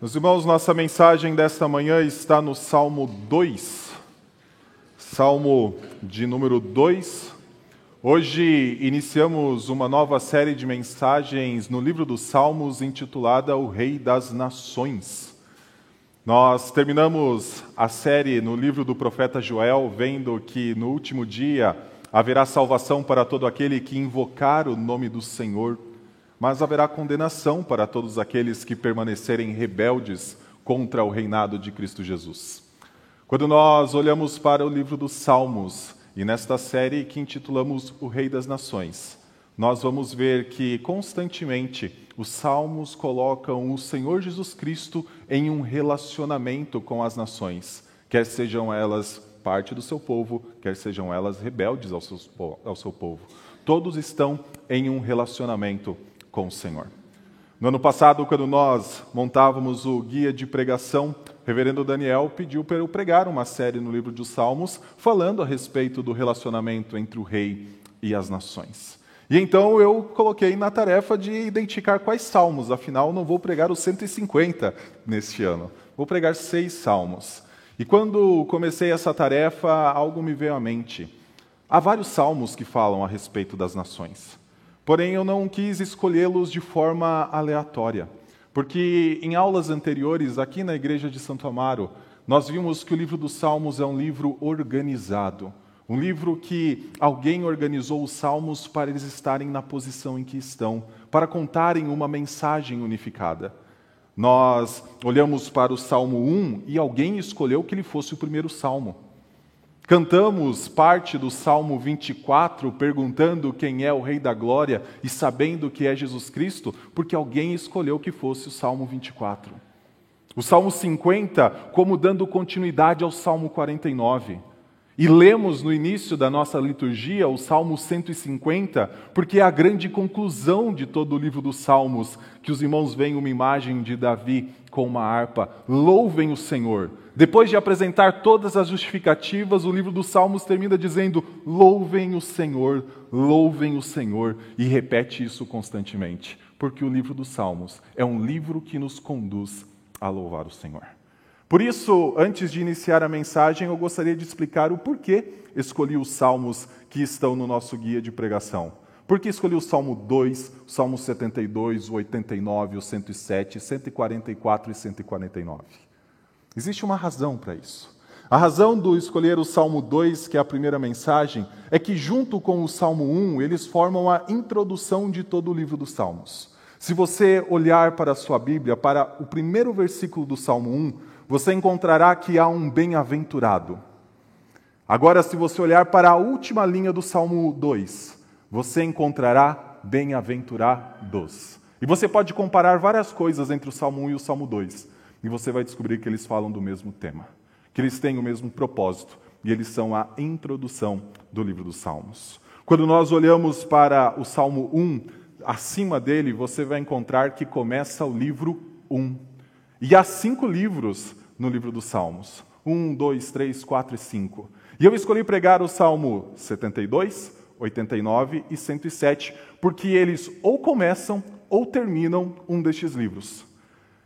Meus irmãos, nossa mensagem desta manhã está no Salmo 2, Salmo de número 2. Hoje iniciamos uma nova série de mensagens no livro dos Salmos intitulada O Rei das Nações. Nós terminamos a série no livro do profeta Joel, vendo que no último dia haverá salvação para todo aquele que invocar o nome do Senhor mas haverá condenação para todos aqueles que permanecerem rebeldes contra o reinado de Cristo Jesus. Quando nós olhamos para o livro dos Salmos, e nesta série que intitulamos O Rei das Nações, nós vamos ver que constantemente os salmos colocam o Senhor Jesus Cristo em um relacionamento com as nações, quer sejam elas parte do seu povo, quer sejam elas rebeldes ao seu, ao seu povo. Todos estão em um relacionamento com o Senhor. No ano passado, quando nós montávamos o guia de pregação, o reverendo Daniel pediu para eu pregar uma série no livro dos Salmos, falando a respeito do relacionamento entre o rei e as nações. E então eu coloquei na tarefa de identificar quais salmos, afinal não vou pregar os 150 neste ano, vou pregar seis salmos. E quando comecei essa tarefa, algo me veio à mente. Há vários salmos que falam a respeito das nações. Porém, eu não quis escolhê-los de forma aleatória, porque em aulas anteriores, aqui na igreja de Santo Amaro, nós vimos que o livro dos Salmos é um livro organizado, um livro que alguém organizou os salmos para eles estarem na posição em que estão, para contarem uma mensagem unificada. Nós olhamos para o Salmo 1 e alguém escolheu que ele fosse o primeiro salmo. Cantamos parte do Salmo 24 perguntando quem é o Rei da Glória e sabendo que é Jesus Cristo, porque alguém escolheu que fosse o Salmo 24. O Salmo 50, como dando continuidade ao Salmo 49. E lemos no início da nossa liturgia o Salmo 150, porque é a grande conclusão de todo o livro dos Salmos, que os irmãos veem uma imagem de Davi com uma harpa. Louvem o Senhor. Depois de apresentar todas as justificativas, o livro dos Salmos termina dizendo: Louvem o Senhor, louvem o Senhor, e repete isso constantemente, porque o livro dos Salmos é um livro que nos conduz a louvar o Senhor. Por isso, antes de iniciar a mensagem, eu gostaria de explicar o porquê escolhi os salmos que estão no nosso guia de pregação. Por que escolhi o Salmo 2, o Salmo 72, o 89, o 107, 144 e 149? Existe uma razão para isso. A razão do escolher o Salmo 2, que é a primeira mensagem, é que, junto com o Salmo 1, eles formam a introdução de todo o livro dos Salmos. Se você olhar para a sua Bíblia, para o primeiro versículo do Salmo 1, você encontrará que há um bem-aventurado. Agora, se você olhar para a última linha do Salmo 2, você encontrará bem-aventurados. E você pode comparar várias coisas entre o Salmo 1 e o Salmo 2, e você vai descobrir que eles falam do mesmo tema, que eles têm o mesmo propósito, e eles são a introdução do livro dos Salmos. Quando nós olhamos para o Salmo 1, acima dele você vai encontrar que começa o livro 1. E há cinco livros no livro dos Salmos. 1, 2, 3, 4 e 5. E eu escolhi pregar o Salmo 72, 89 e 107, porque eles ou começam ou terminam um destes livros.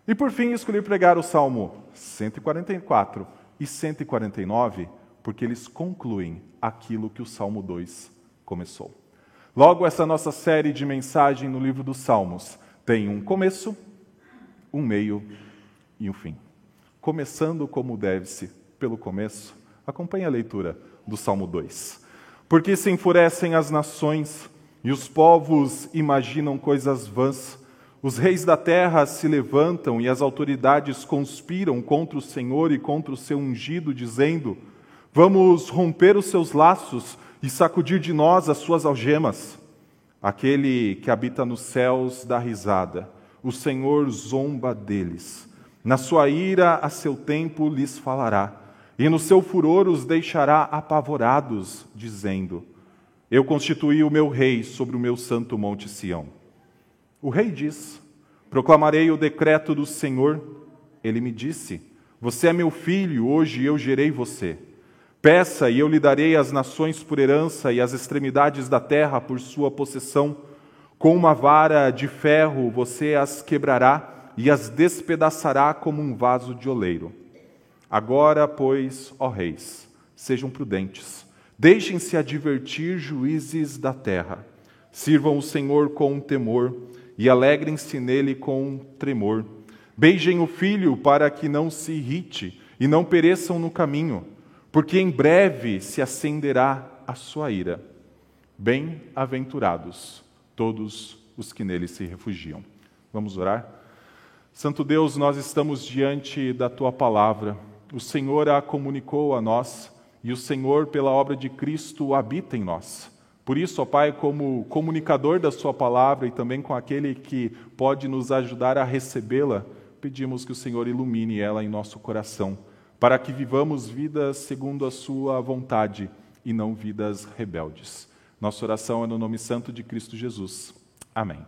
E por fim, escolhi pregar o Salmo 144 e 149, porque eles concluem aquilo que o Salmo 2 começou. Logo, essa nossa série de mensagem no livro dos Salmos tem um começo, um meio e um fim começando como deve-se, pelo começo, acompanhe a leitura do Salmo 2. Porque se enfurecem as nações e os povos imaginam coisas vãs, os reis da terra se levantam e as autoridades conspiram contra o Senhor e contra o seu ungido, dizendo: Vamos romper os seus laços e sacudir de nós as suas algemas. Aquele que habita nos céus dá risada, o Senhor zomba deles. Na sua ira, a seu tempo lhes falará, e no seu furor os deixará apavorados, dizendo: Eu constituí o meu rei sobre o meu santo monte Sião. O rei diz: Proclamarei o decreto do Senhor. Ele me disse: Você é meu filho, hoje eu gerei você. Peça e eu lhe darei as nações por herança e as extremidades da terra por sua possessão. Com uma vara de ferro você as quebrará e as despedaçará como um vaso de oleiro. Agora, pois, ó reis, sejam prudentes, deixem-se advertir juízes da terra, sirvam o Senhor com temor e alegrem-se nele com tremor. Beijem o filho para que não se irrite e não pereçam no caminho, porque em breve se acenderá a sua ira. Bem-aventurados todos os que nele se refugiam. Vamos orar? Santo Deus, nós estamos diante da tua palavra. O Senhor a comunicou a nós e o Senhor, pela obra de Cristo, habita em nós. Por isso, ó Pai, como comunicador da Sua palavra e também com aquele que pode nos ajudar a recebê-la, pedimos que o Senhor ilumine ela em nosso coração, para que vivamos vidas segundo a Sua vontade e não vidas rebeldes. Nossa oração é no nome santo de Cristo Jesus. Amém.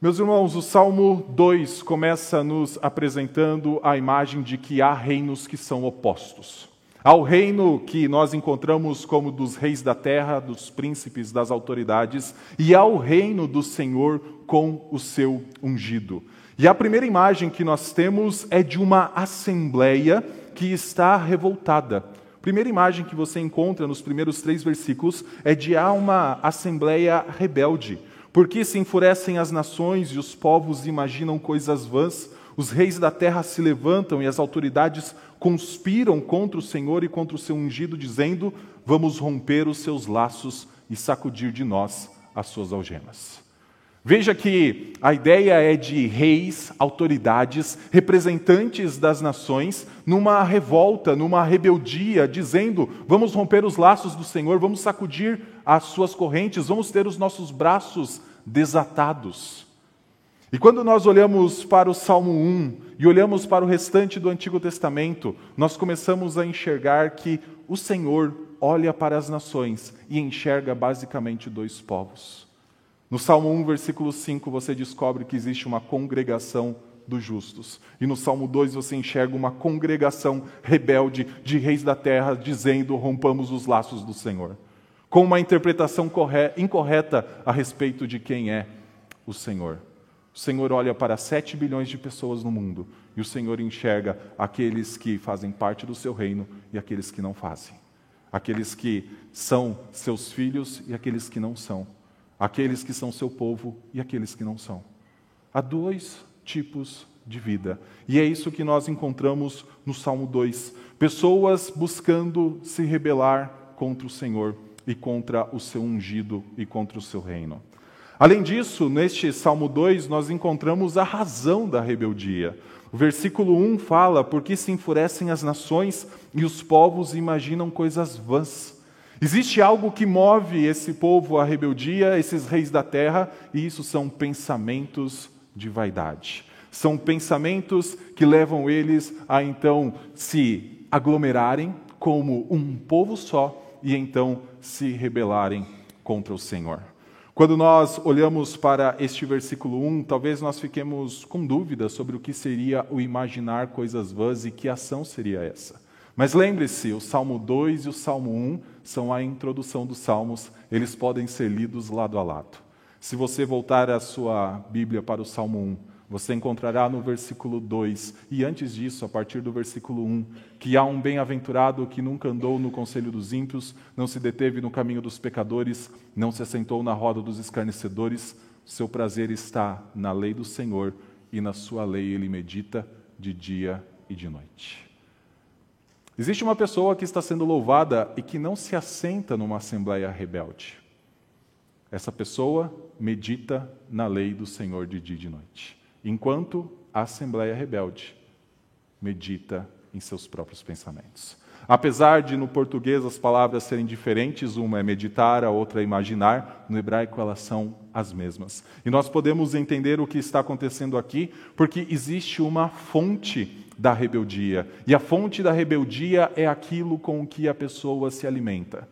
Meus irmãos, o Salmo 2 começa nos apresentando a imagem de que há reinos que são opostos. Ao reino que nós encontramos como dos reis da terra, dos príncipes, das autoridades, e ao reino do Senhor com o seu ungido. E a primeira imagem que nós temos é de uma assembleia que está revoltada. A primeira imagem que você encontra nos primeiros três versículos é de uma assembleia rebelde. Porque se enfurecem as nações e os povos imaginam coisas vãs, os reis da terra se levantam e as autoridades conspiram contra o Senhor e contra o seu ungido, dizendo: Vamos romper os seus laços e sacudir de nós as suas algemas. Veja que a ideia é de reis, autoridades, representantes das nações, numa revolta, numa rebeldia, dizendo: vamos romper os laços do Senhor, vamos sacudir as suas correntes, vamos ter os nossos braços desatados. E quando nós olhamos para o Salmo 1 e olhamos para o restante do Antigo Testamento, nós começamos a enxergar que o Senhor olha para as nações e enxerga basicamente dois povos. No Salmo 1, versículo 5, você descobre que existe uma congregação dos justos. E no Salmo 2 você enxerga uma congregação rebelde de reis da terra dizendo: rompamos os laços do Senhor. Com uma interpretação incorreta a respeito de quem é o Senhor. O Senhor olha para 7 bilhões de pessoas no mundo e o Senhor enxerga aqueles que fazem parte do seu reino e aqueles que não fazem. Aqueles que são seus filhos e aqueles que não são. Aqueles que são seu povo e aqueles que não são. Há dois tipos de vida. E é isso que nós encontramos no Salmo 2. Pessoas buscando se rebelar contra o Senhor e contra o seu ungido e contra o seu reino. Além disso, neste Salmo 2, nós encontramos a razão da rebeldia. O versículo 1 fala: Porque se enfurecem as nações e os povos imaginam coisas vãs. Existe algo que move esse povo à rebeldia, esses reis da terra, e isso são pensamentos de vaidade. São pensamentos que levam eles a então se aglomerarem como um povo só e então se rebelarem contra o Senhor. Quando nós olhamos para este versículo 1, talvez nós fiquemos com dúvidas sobre o que seria o imaginar coisas vãs e que ação seria essa. Mas lembre-se, o Salmo 2 e o Salmo 1 são a introdução dos Salmos, eles podem ser lidos lado a lado. Se você voltar a sua Bíblia para o Salmo 1, você encontrará no versículo 2, e antes disso, a partir do versículo 1, que há um bem-aventurado que nunca andou no conselho dos ímpios, não se deteve no caminho dos pecadores, não se assentou na roda dos escarnecedores, seu prazer está na lei do Senhor, e na sua lei ele medita de dia e de noite. Existe uma pessoa que está sendo louvada e que não se assenta numa assembleia rebelde. Essa pessoa medita na lei do Senhor de dia e de noite enquanto a Assembleia rebelde medita em seus próprios pensamentos. Apesar de no português as palavras serem diferentes, uma é meditar, a outra é imaginar, no hebraico elas são as mesmas. E nós podemos entender o que está acontecendo aqui, porque existe uma fonte da rebeldia. E a fonte da rebeldia é aquilo com que a pessoa se alimenta.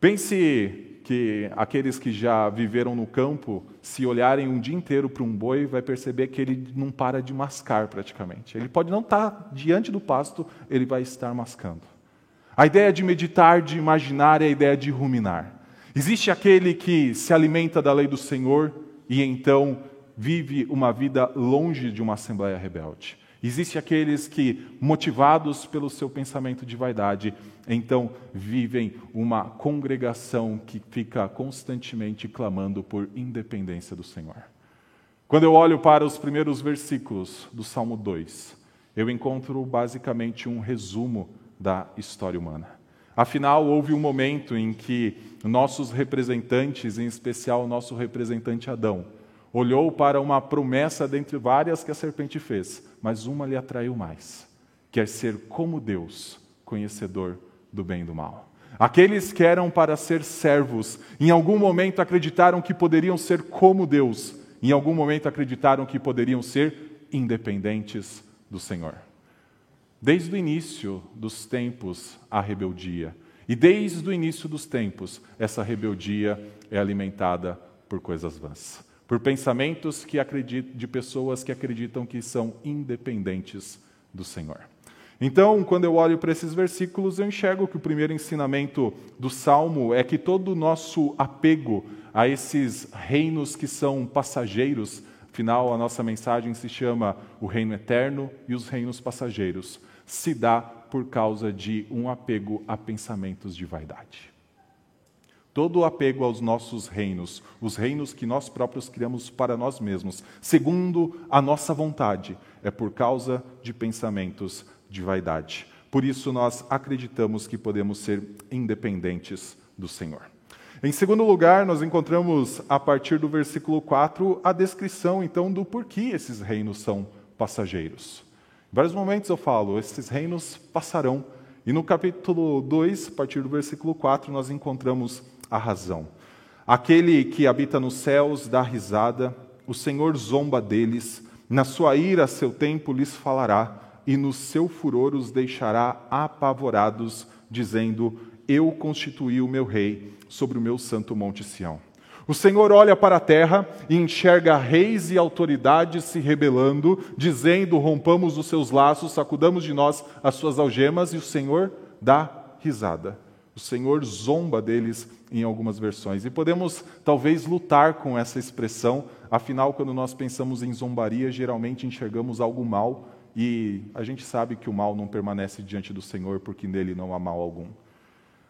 Pense que aqueles que já viveram no campo, se olharem um dia inteiro para um boi, vai perceber que ele não para de mascar praticamente. Ele pode não estar diante do pasto, ele vai estar mascando. A ideia de meditar, de imaginar, é a ideia de ruminar. Existe aquele que se alimenta da lei do Senhor e então vive uma vida longe de uma assembleia rebelde. Existem aqueles que, motivados pelo seu pensamento de vaidade, então vivem uma congregação que fica constantemente clamando por independência do Senhor. Quando eu olho para os primeiros versículos do Salmo 2, eu encontro basicamente um resumo da história humana. Afinal, houve um momento em que nossos representantes, em especial o nosso representante Adão, olhou para uma promessa dentre várias que a serpente fez, mas uma lhe atraiu mais: quer ser como Deus, conhecedor do bem e do mal. Aqueles que eram para ser servos, em algum momento acreditaram que poderiam ser como Deus, em algum momento acreditaram que poderiam ser independentes do Senhor. Desde o início dos tempos, a rebeldia. E desde o início dos tempos, essa rebeldia é alimentada por coisas vãs, por pensamentos que acreditam, de pessoas que acreditam que são independentes do Senhor. Então, quando eu olho para esses versículos, eu enxergo que o primeiro ensinamento do Salmo é que todo o nosso apego a esses reinos que são passageiros, afinal, a nossa mensagem se chama o reino eterno e os reinos passageiros se dá por causa de um apego a pensamentos de vaidade. Todo o apego aos nossos reinos, os reinos que nós próprios criamos para nós mesmos, segundo a nossa vontade, é por causa de pensamentos de vaidade. Por isso nós acreditamos que podemos ser independentes do Senhor. Em segundo lugar, nós encontramos a partir do versículo 4 a descrição então do porquê esses reinos são passageiros. Em vários momentos eu falo, esses reinos passarão. E no capítulo 2, a partir do versículo 4, nós encontramos a razão. Aquele que habita nos céus dá risada, o Senhor zomba deles, na sua ira seu tempo lhes falará, e no seu furor os deixará apavorados, dizendo: Eu constituí o meu rei sobre o meu santo monte Sião. O Senhor olha para a terra e enxerga reis e autoridades se rebelando, dizendo: rompamos os seus laços, sacudamos de nós as suas algemas, e o Senhor dá risada. O Senhor zomba deles em algumas versões. E podemos talvez lutar com essa expressão, afinal, quando nós pensamos em zombaria, geralmente enxergamos algo mal, e a gente sabe que o mal não permanece diante do Senhor, porque nele não há mal algum.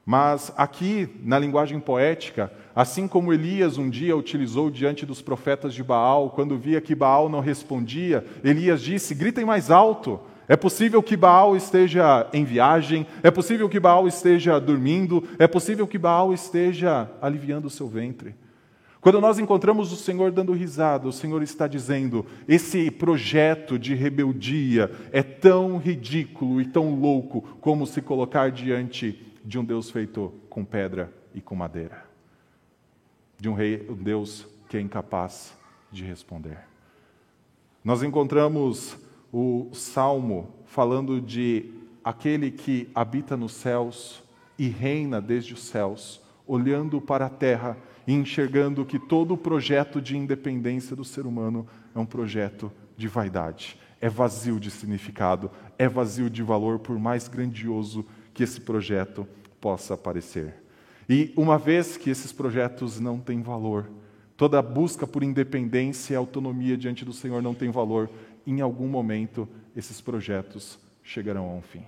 Mas aqui, na linguagem poética, assim como Elias um dia utilizou diante dos profetas de Baal, quando via que Baal não respondia, Elias disse: gritem mais alto. É possível que Baal esteja em viagem, é possível que Baal esteja dormindo, é possível que Baal esteja aliviando o seu ventre. Quando nós encontramos o Senhor dando risada, o Senhor está dizendo: esse projeto de rebeldia é tão ridículo e tão louco como se colocar diante de um Deus feito com pedra e com madeira. De um rei, um Deus que é incapaz de responder. Nós encontramos o salmo falando de aquele que habita nos céus e reina desde os céus, olhando para a terra e enxergando que todo o projeto de independência do ser humano é um projeto de vaidade, é vazio de significado, é vazio de valor, por mais grandioso que esse projeto possa parecer. E uma vez que esses projetos não têm valor, toda busca por independência e autonomia diante do Senhor não tem valor, em algum momento esses projetos chegarão a um fim.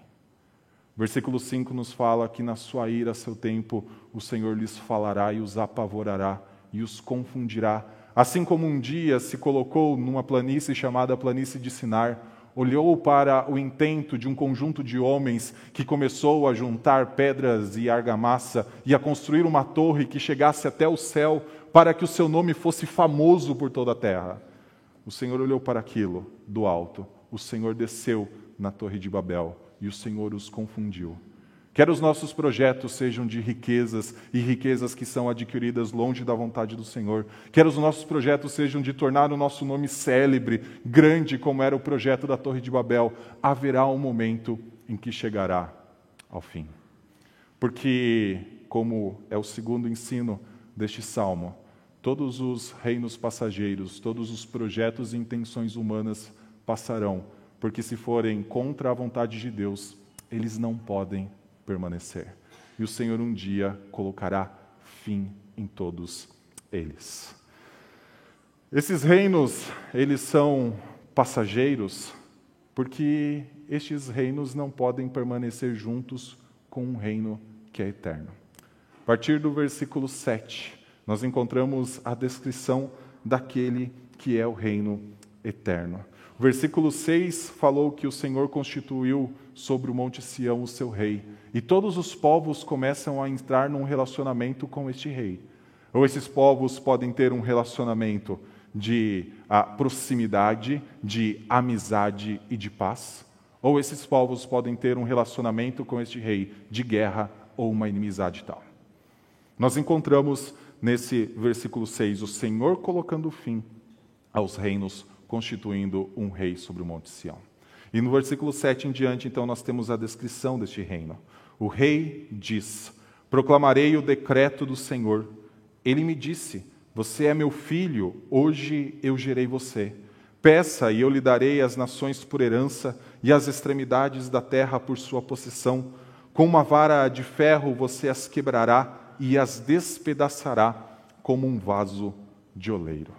Versículo 5 nos fala que na sua ira, seu tempo, o Senhor lhes falará e os apavorará e os confundirá. Assim como um dia se colocou numa planície chamada planície de Sinar, olhou para o intento de um conjunto de homens que começou a juntar pedras e argamassa e a construir uma torre que chegasse até o céu para que o seu nome fosse famoso por toda a terra. O Senhor olhou para aquilo do alto, o Senhor desceu na Torre de Babel e o Senhor os confundiu. Quer os nossos projetos sejam de riquezas e riquezas que são adquiridas longe da vontade do Senhor. Quer os nossos projetos sejam de tornar o nosso nome célebre, grande como era o projeto da Torre de Babel. Haverá um momento em que chegará ao fim. Porque, como é o segundo ensino deste salmo, todos os reinos passageiros, todos os projetos e intenções humanas passarão, porque se forem contra a vontade de Deus, eles não podem permanecer. E o Senhor um dia colocará fim em todos eles. Esses reinos, eles são passageiros, porque estes reinos não podem permanecer juntos com um reino que é eterno. A partir do versículo 7, nós encontramos a descrição daquele que é o reino eterno. O versículo 6 falou que o Senhor constituiu sobre o Monte Sião o seu rei, e todos os povos começam a entrar num relacionamento com este rei. Ou esses povos podem ter um relacionamento de a, proximidade, de amizade e de paz, ou esses povos podem ter um relacionamento com este rei de guerra ou uma inimizade tal. Nós encontramos nesse versículo 6 o Senhor colocando fim aos reinos, constituindo um rei sobre o Monte Sião. E no versículo 7 em diante, então, nós temos a descrição deste reino. O rei diz: Proclamarei o decreto do Senhor. Ele me disse: você é meu filho, hoje eu gerei você. Peça e eu lhe darei as nações por herança e as extremidades da terra por sua possessão. Com uma vara de ferro você as quebrará e as despedaçará como um vaso de oleiro.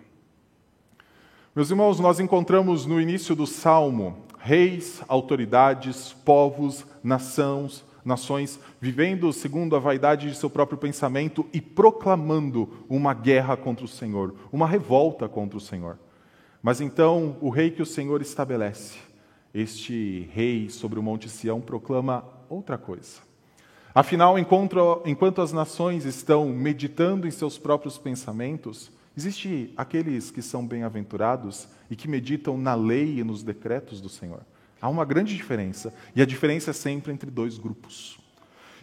Meus irmãos, nós encontramos no início do salmo reis, autoridades, povos, nações, nações vivendo segundo a vaidade de seu próprio pensamento e proclamando uma guerra contra o Senhor, uma revolta contra o Senhor. Mas então o rei que o Senhor estabelece, este rei sobre o Monte Sião, proclama outra coisa. Afinal, enquanto as nações estão meditando em seus próprios pensamentos, Existem aqueles que são bem-aventurados e que meditam na lei e nos decretos do Senhor. Há uma grande diferença, e a diferença é sempre entre dois grupos.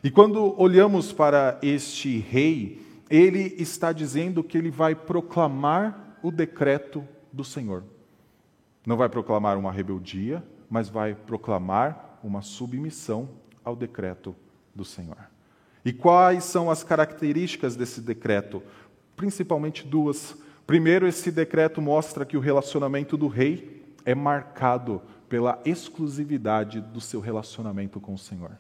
E quando olhamos para este rei, ele está dizendo que ele vai proclamar o decreto do Senhor. Não vai proclamar uma rebeldia, mas vai proclamar uma submissão ao decreto do Senhor. E quais são as características desse decreto? Principalmente duas. Primeiro, esse decreto mostra que o relacionamento do rei é marcado pela exclusividade do seu relacionamento com o Senhor.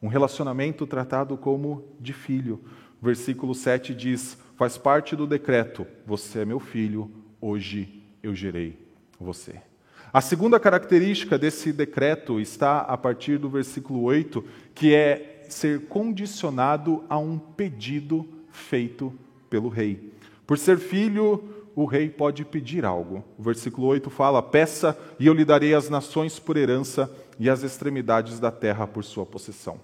Um relacionamento tratado como de filho. Versículo 7 diz: Faz parte do decreto, você é meu filho, hoje eu gerei você. A segunda característica desse decreto está a partir do versículo 8, que é ser condicionado a um pedido feito pelo rei. Por ser filho, o rei pode pedir algo. O versículo 8 fala: Peça e eu lhe darei as nações por herança e as extremidades da terra por sua possessão.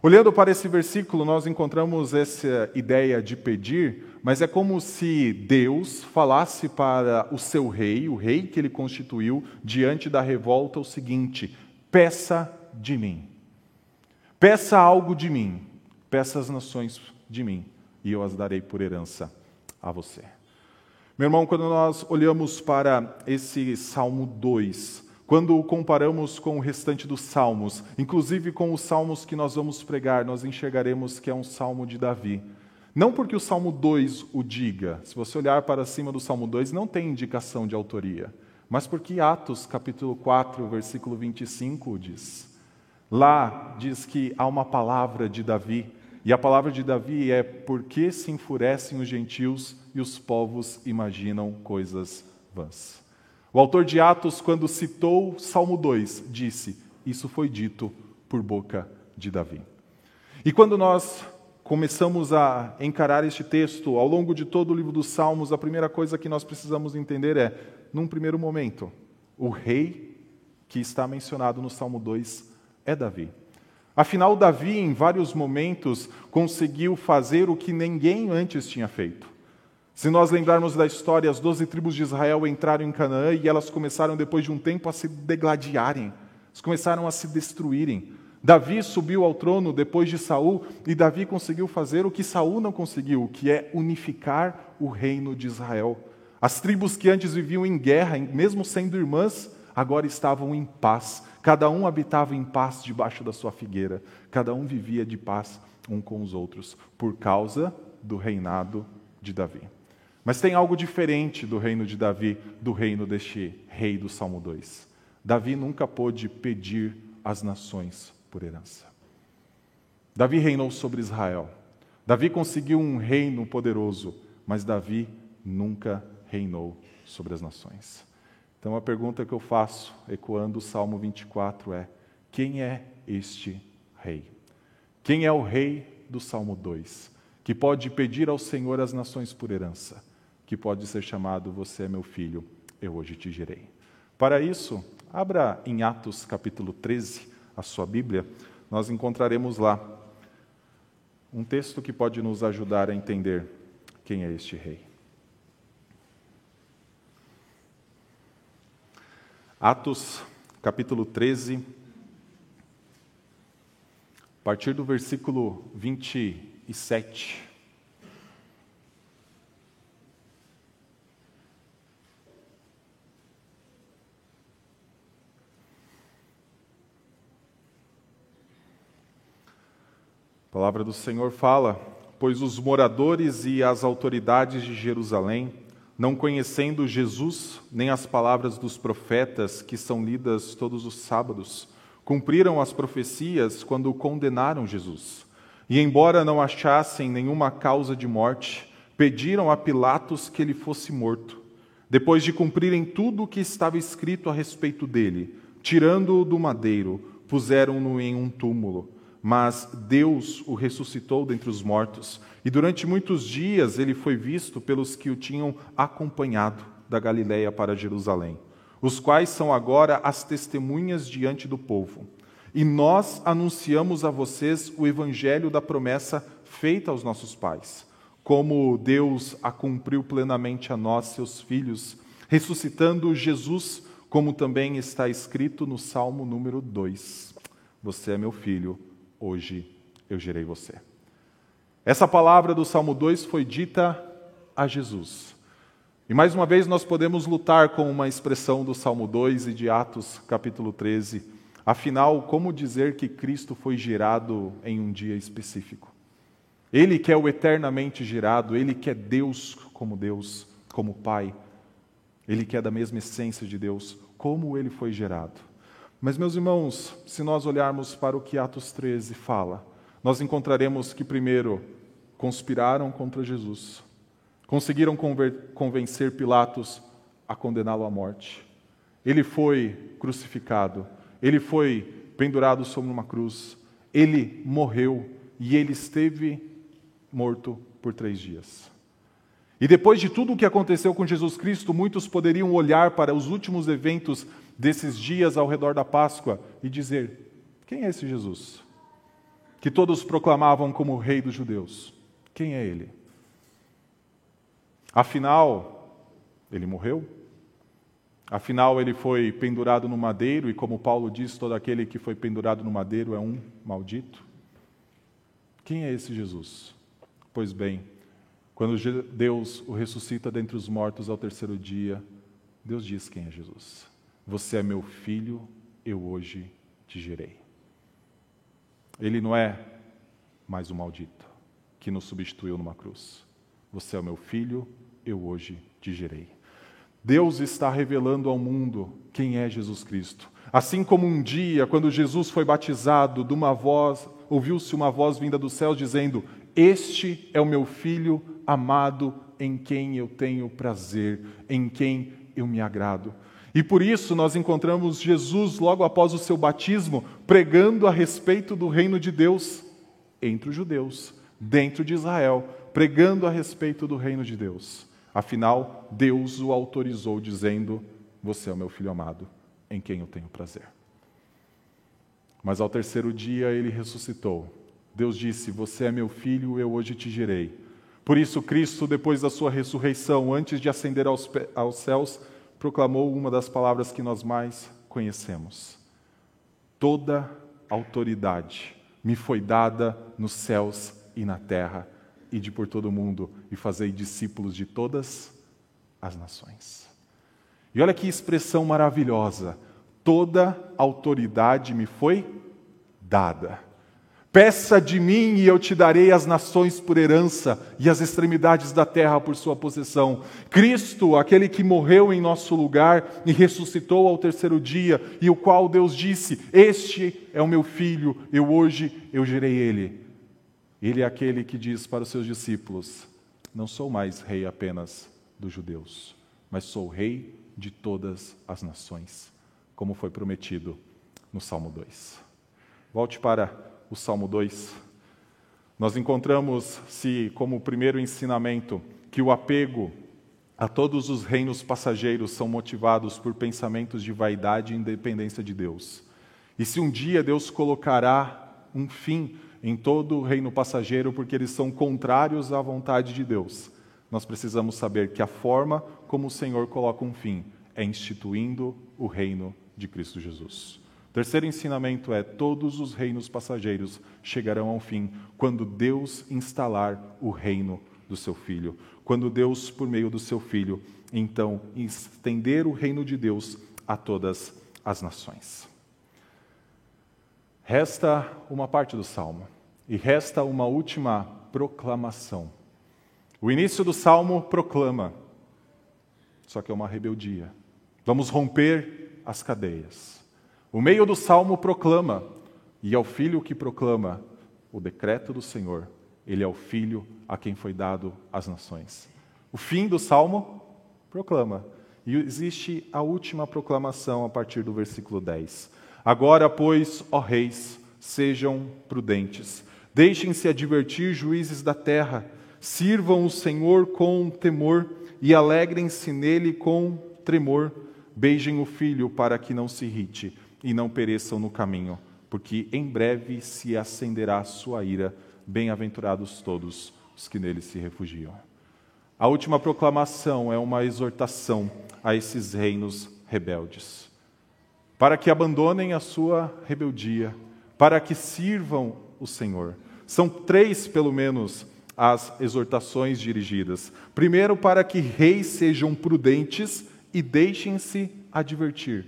Olhando para esse versículo, nós encontramos essa ideia de pedir, mas é como se Deus falasse para o seu rei, o rei que ele constituiu, diante da revolta, o seguinte: peça de mim. Peça algo de mim. Peça as nações de mim, e eu as darei por herança a você. Meu irmão, quando nós olhamos para esse Salmo 2, quando o comparamos com o restante dos salmos, inclusive com os salmos que nós vamos pregar, nós enxergaremos que é um salmo de Davi. Não porque o Salmo 2 o diga, se você olhar para cima do Salmo 2, não tem indicação de autoria, mas porque Atos, capítulo 4, versículo 25 diz. Lá diz que há uma palavra de Davi e a palavra de Davi é: Por que se enfurecem os gentios e os povos imaginam coisas vãs? O autor de Atos, quando citou Salmo 2, disse: Isso foi dito por boca de Davi. E quando nós começamos a encarar este texto, ao longo de todo o livro dos Salmos, a primeira coisa que nós precisamos entender é: num primeiro momento, o rei que está mencionado no Salmo 2 é Davi. Afinal, Davi, em vários momentos, conseguiu fazer o que ninguém antes tinha feito. Se nós lembrarmos da história, as doze tribos de Israel entraram em Canaã e elas começaram, depois de um tempo, a se degladiarem. Elas começaram a se destruírem. Davi subiu ao trono depois de Saul e Davi conseguiu fazer o que Saul não conseguiu, que é unificar o reino de Israel. As tribos que antes viviam em guerra, mesmo sendo irmãs, agora estavam em paz. Cada um habitava em paz debaixo da sua figueira, cada um vivia de paz um com os outros, por causa do reinado de Davi. Mas tem algo diferente do reino de Davi, do reino deste rei do Salmo 2. Davi nunca pôde pedir as nações por herança. Davi reinou sobre Israel. Davi conseguiu um reino poderoso, mas Davi nunca reinou sobre as nações. Então a pergunta que eu faço, ecoando o Salmo 24, é: quem é este rei? Quem é o rei do Salmo 2? Que pode pedir ao Senhor as nações por herança, que pode ser chamado: Você é meu filho, eu hoje te gerei. Para isso, abra em Atos capítulo 13 a sua Bíblia, nós encontraremos lá um texto que pode nos ajudar a entender quem é este rei. Atos, capítulo 13, a partir do versículo 27. A palavra do Senhor fala: Pois os moradores e as autoridades de Jerusalém não conhecendo Jesus nem as palavras dos profetas que são lidas todos os sábados, cumpriram as profecias quando condenaram Jesus. E, embora não achassem nenhuma causa de morte, pediram a Pilatos que ele fosse morto. Depois de cumprirem tudo o que estava escrito a respeito dele, tirando-o do madeiro, puseram-no em um túmulo mas Deus o ressuscitou dentre os mortos, e durante muitos dias ele foi visto pelos que o tinham acompanhado da Galiléia para Jerusalém, os quais são agora as testemunhas diante do povo. E nós anunciamos a vocês o evangelho da promessa feita aos nossos pais, como Deus a cumpriu plenamente a nós, seus filhos, ressuscitando Jesus, como também está escrito no Salmo número 2. Você é meu filho, hoje eu gerei você. Essa palavra do Salmo 2 foi dita a Jesus. E mais uma vez nós podemos lutar com uma expressão do Salmo 2 e de Atos capítulo 13. Afinal, como dizer que Cristo foi gerado em um dia específico? Ele que é o eternamente gerado, ele que é Deus como Deus, como Pai, ele que é da mesma essência de Deus, como ele foi gerado? Mas, meus irmãos, se nós olharmos para o que Atos 13 fala, nós encontraremos que, primeiro, conspiraram contra Jesus, conseguiram convencer Pilatos a condená-lo à morte. Ele foi crucificado, ele foi pendurado sobre uma cruz, ele morreu e ele esteve morto por três dias. E depois de tudo o que aconteceu com Jesus Cristo, muitos poderiam olhar para os últimos eventos desses dias ao redor da Páscoa e dizer: quem é esse Jesus? Que todos proclamavam como Rei dos Judeus. Quem é ele? Afinal, ele morreu? Afinal, ele foi pendurado no madeiro, e como Paulo diz, todo aquele que foi pendurado no madeiro é um maldito? Quem é esse Jesus? Pois bem, quando Deus o ressuscita dentre os mortos ao terceiro dia, Deus diz quem é Jesus. Você é meu filho, eu hoje te gerei. Ele não é mais um maldito que nos substituiu numa cruz. Você é o meu filho, eu hoje te gerei. Deus está revelando ao mundo quem é Jesus Cristo. Assim como um dia, quando Jesus foi batizado, de uma voz, ouviu-se uma voz vinda do céu dizendo: Este é o meu filho amado, em quem eu tenho prazer, em quem eu me agrado. E por isso nós encontramos Jesus, logo após o seu batismo, pregando a respeito do reino de Deus entre os judeus, dentro de Israel, pregando a respeito do reino de Deus. Afinal, Deus o autorizou, dizendo: Você é o meu filho amado, em quem eu tenho prazer. Mas ao terceiro dia ele ressuscitou. Deus disse: Você é meu filho, eu hoje te gerei. Por isso, Cristo, depois da sua ressurreição, antes de ascender aos, aos céus, proclamou uma das palavras que nós mais conhecemos: Toda autoridade me foi dada nos céus e na terra, e de por todo o mundo, e fazei discípulos de todas as nações. E olha que expressão maravilhosa: toda autoridade me foi dada. Peça de mim e eu te darei as nações por herança e as extremidades da terra por sua possessão. Cristo, aquele que morreu em nosso lugar e ressuscitou ao terceiro dia, e o qual Deus disse: Este é o meu filho, eu hoje eu gerei ele. Ele é aquele que diz para os seus discípulos: Não sou mais rei apenas dos judeus, mas sou rei de todas as nações, como foi prometido no Salmo 2. Volte para o Salmo 2. Nós encontramos, se como primeiro ensinamento, que o apego a todos os reinos passageiros são motivados por pensamentos de vaidade e independência de Deus. E se um dia Deus colocará um fim em todo o reino passageiro porque eles são contrários à vontade de Deus, nós precisamos saber que a forma como o Senhor coloca um fim é instituindo o reino de Cristo Jesus. Terceiro ensinamento é: todos os reinos passageiros chegarão ao fim quando Deus instalar o reino do seu filho. Quando Deus, por meio do seu filho, então estender o reino de Deus a todas as nações. Resta uma parte do salmo e resta uma última proclamação. O início do salmo proclama, só que é uma rebeldia. Vamos romper as cadeias. O meio do salmo proclama, e é o filho que proclama o decreto do Senhor ele é o Filho a quem foi dado as nações. O fim do salmo proclama. E existe a última proclamação a partir do versículo 10. Agora, pois, ó reis, sejam prudentes. Deixem-se advertir, juízes da terra. Sirvam o Senhor com temor e alegrem-se nele com tremor. Beijem o filho para que não se irrite e não pereçam no caminho, porque em breve se acenderá sua ira Bem-aventurados todos os que nele se refugiam. A última proclamação é uma exortação a esses reinos rebeldes, para que abandonem a sua rebeldia, para que sirvam o Senhor. São três, pelo menos, as exortações dirigidas. Primeiro, para que reis sejam prudentes e deixem-se advertir.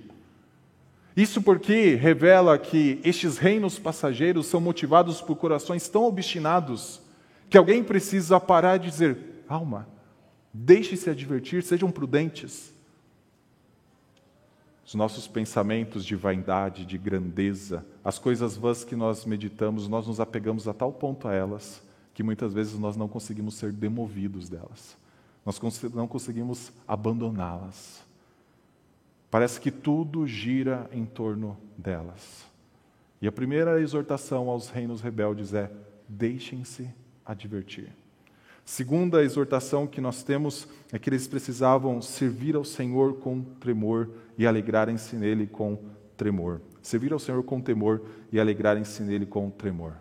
Isso porque revela que estes reinos passageiros são motivados por corações tão obstinados que alguém precisa parar e dizer: calma, deixe-se advertir, sejam prudentes. Os nossos pensamentos de vaidade, de grandeza, as coisas vãs que nós meditamos, nós nos apegamos a tal ponto a elas que muitas vezes nós não conseguimos ser demovidos delas, nós não conseguimos abandoná-las. Parece que tudo gira em torno delas. E a primeira exortação aos reinos rebeldes é: deixem-se advertir. Segunda exortação que nós temos é que eles precisavam servir ao Senhor com tremor e alegrarem-se nele com tremor. Servir ao Senhor com temor e alegrarem-se nele com tremor.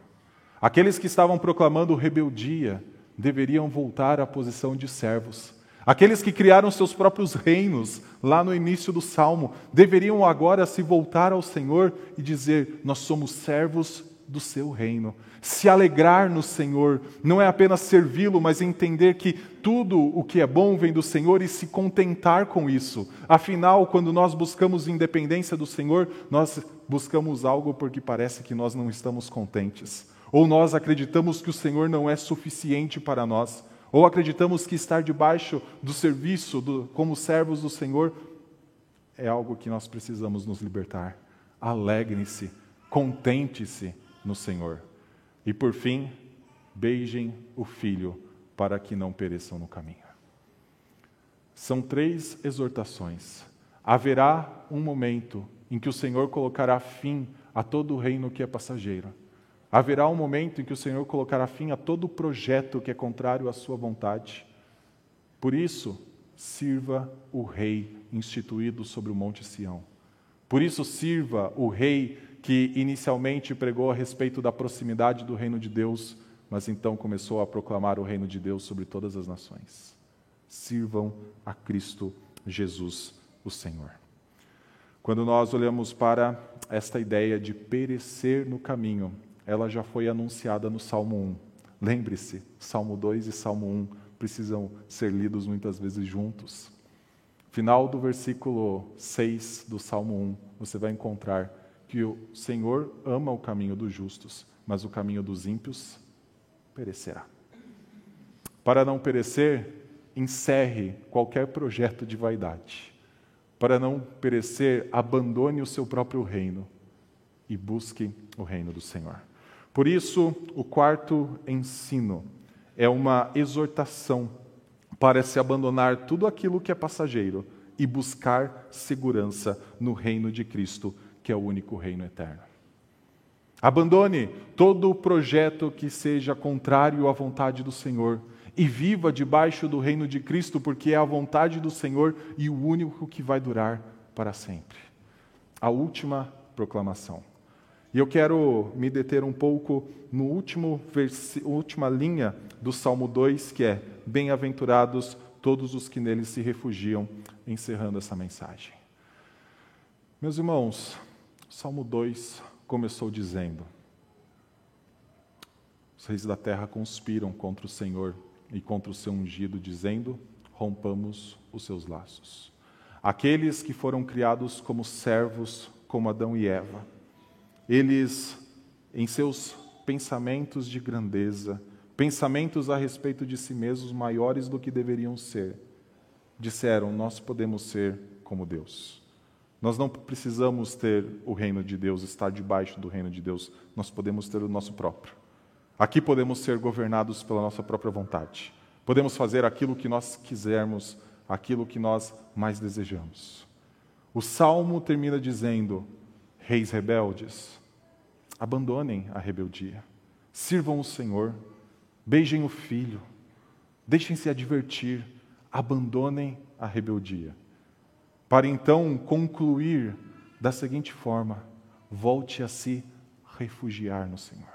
Aqueles que estavam proclamando rebeldia deveriam voltar à posição de servos Aqueles que criaram seus próprios reinos lá no início do salmo deveriam agora se voltar ao Senhor e dizer: Nós somos servos do seu reino. Se alegrar no Senhor não é apenas servi-lo, mas entender que tudo o que é bom vem do Senhor e se contentar com isso. Afinal, quando nós buscamos independência do Senhor, nós buscamos algo porque parece que nós não estamos contentes. Ou nós acreditamos que o Senhor não é suficiente para nós. Ou acreditamos que estar debaixo do serviço, do, como servos do Senhor, é algo que nós precisamos nos libertar. Alegre-se, contente-se no Senhor. E por fim, beijem o filho para que não pereçam no caminho. São três exortações. Haverá um momento em que o Senhor colocará fim a todo o reino que é passageiro. Haverá um momento em que o Senhor colocará fim a todo projeto que é contrário à sua vontade. Por isso, sirva o rei instituído sobre o monte Sião. Por isso, sirva o rei que inicialmente pregou a respeito da proximidade do reino de Deus, mas então começou a proclamar o reino de Deus sobre todas as nações. Sirvam a Cristo Jesus, o Senhor. Quando nós olhamos para esta ideia de perecer no caminho, ela já foi anunciada no Salmo 1. Lembre-se, Salmo 2 e Salmo 1 precisam ser lidos muitas vezes juntos. Final do versículo 6 do Salmo 1, você vai encontrar que o Senhor ama o caminho dos justos, mas o caminho dos ímpios perecerá. Para não perecer, encerre qualquer projeto de vaidade. Para não perecer, abandone o seu próprio reino e busque o reino do Senhor. Por isso, o quarto ensino é uma exortação para se abandonar tudo aquilo que é passageiro e buscar segurança no reino de Cristo, que é o único reino eterno. Abandone todo o projeto que seja contrário à vontade do Senhor e viva debaixo do reino de Cristo, porque é a vontade do Senhor e o único que vai durar para sempre. A última proclamação. E eu quero me deter um pouco no último última linha do Salmo 2, que é: Bem-aventurados todos os que nele se refugiam, encerrando essa mensagem. Meus irmãos, Salmo 2 começou dizendo: Os reis da terra conspiram contra o Senhor e contra o seu ungido, dizendo: Rompamos os seus laços. Aqueles que foram criados como servos, como Adão e Eva, eles, em seus pensamentos de grandeza, pensamentos a respeito de si mesmos maiores do que deveriam ser, disseram: Nós podemos ser como Deus. Nós não precisamos ter o reino de Deus, estar debaixo do reino de Deus, nós podemos ter o nosso próprio. Aqui podemos ser governados pela nossa própria vontade. Podemos fazer aquilo que nós quisermos, aquilo que nós mais desejamos. O salmo termina dizendo: Reis rebeldes, abandonem a rebeldia, sirvam o Senhor, beijem o filho, deixem-se advertir, abandonem a rebeldia para então concluir da seguinte forma: volte a se refugiar no Senhor.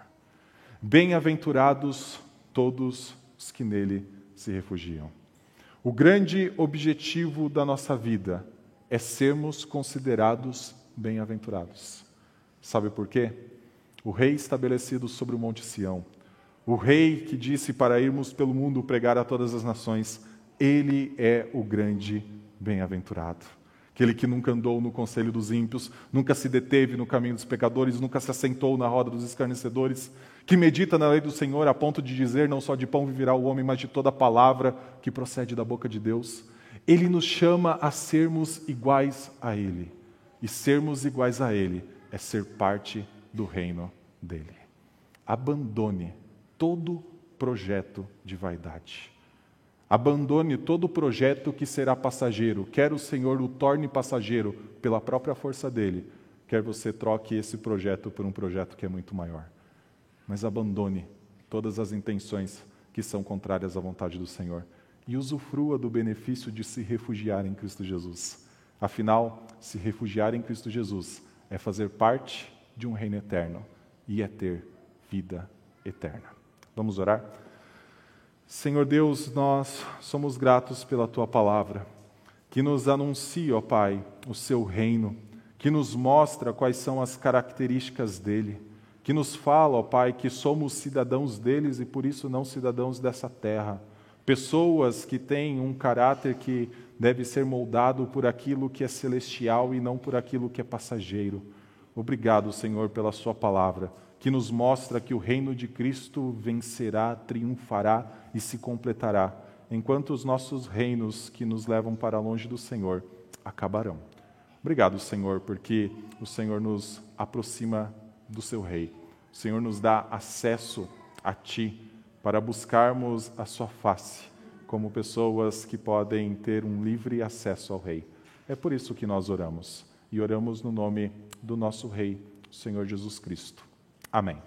Bem-aventurados todos os que nele se refugiam. O grande objetivo da nossa vida é sermos considerados bem-aventurados. Sabe por quê? O rei estabelecido sobre o Monte Sião, o rei que disse para irmos pelo mundo pregar a todas as nações, ele é o grande bem-aventurado aquele que nunca andou no conselho dos ímpios, nunca se deteve no caminho dos pecadores, nunca se assentou na roda dos escarnecedores, que medita na lei do Senhor a ponto de dizer: não só de pão viverá o homem, mas de toda palavra que procede da boca de Deus. Ele nos chama a sermos iguais a Ele. E sermos iguais a Ele é ser parte do reino dele. Abandone todo projeto de vaidade. Abandone todo projeto que será passageiro, quer o Senhor o torne passageiro pela própria força dele, quer você troque esse projeto por um projeto que é muito maior. Mas abandone todas as intenções que são contrárias à vontade do Senhor e usufrua do benefício de se refugiar em Cristo Jesus. Afinal, se refugiar em Cristo Jesus é fazer parte de um reino eterno e é ter vida eterna. Vamos orar? Senhor Deus, nós somos gratos pela tua palavra, que nos anuncia, ó Pai, o seu reino, que nos mostra quais são as características dele, que nos fala, ó Pai, que somos cidadãos deles e por isso não cidadãos dessa terra. Pessoas que têm um caráter que deve ser moldado por aquilo que é celestial e não por aquilo que é passageiro. Obrigado, Senhor, pela Sua palavra que nos mostra que o reino de Cristo vencerá, triunfará e se completará, enquanto os nossos reinos que nos levam para longe do Senhor acabarão. Obrigado, Senhor, porque o Senhor nos aproxima do seu rei. O Senhor nos dá acesso a ti para buscarmos a sua face como pessoas que podem ter um livre acesso ao rei. É por isso que nós oramos e oramos no nome do nosso rei, Senhor Jesus Cristo. Amém.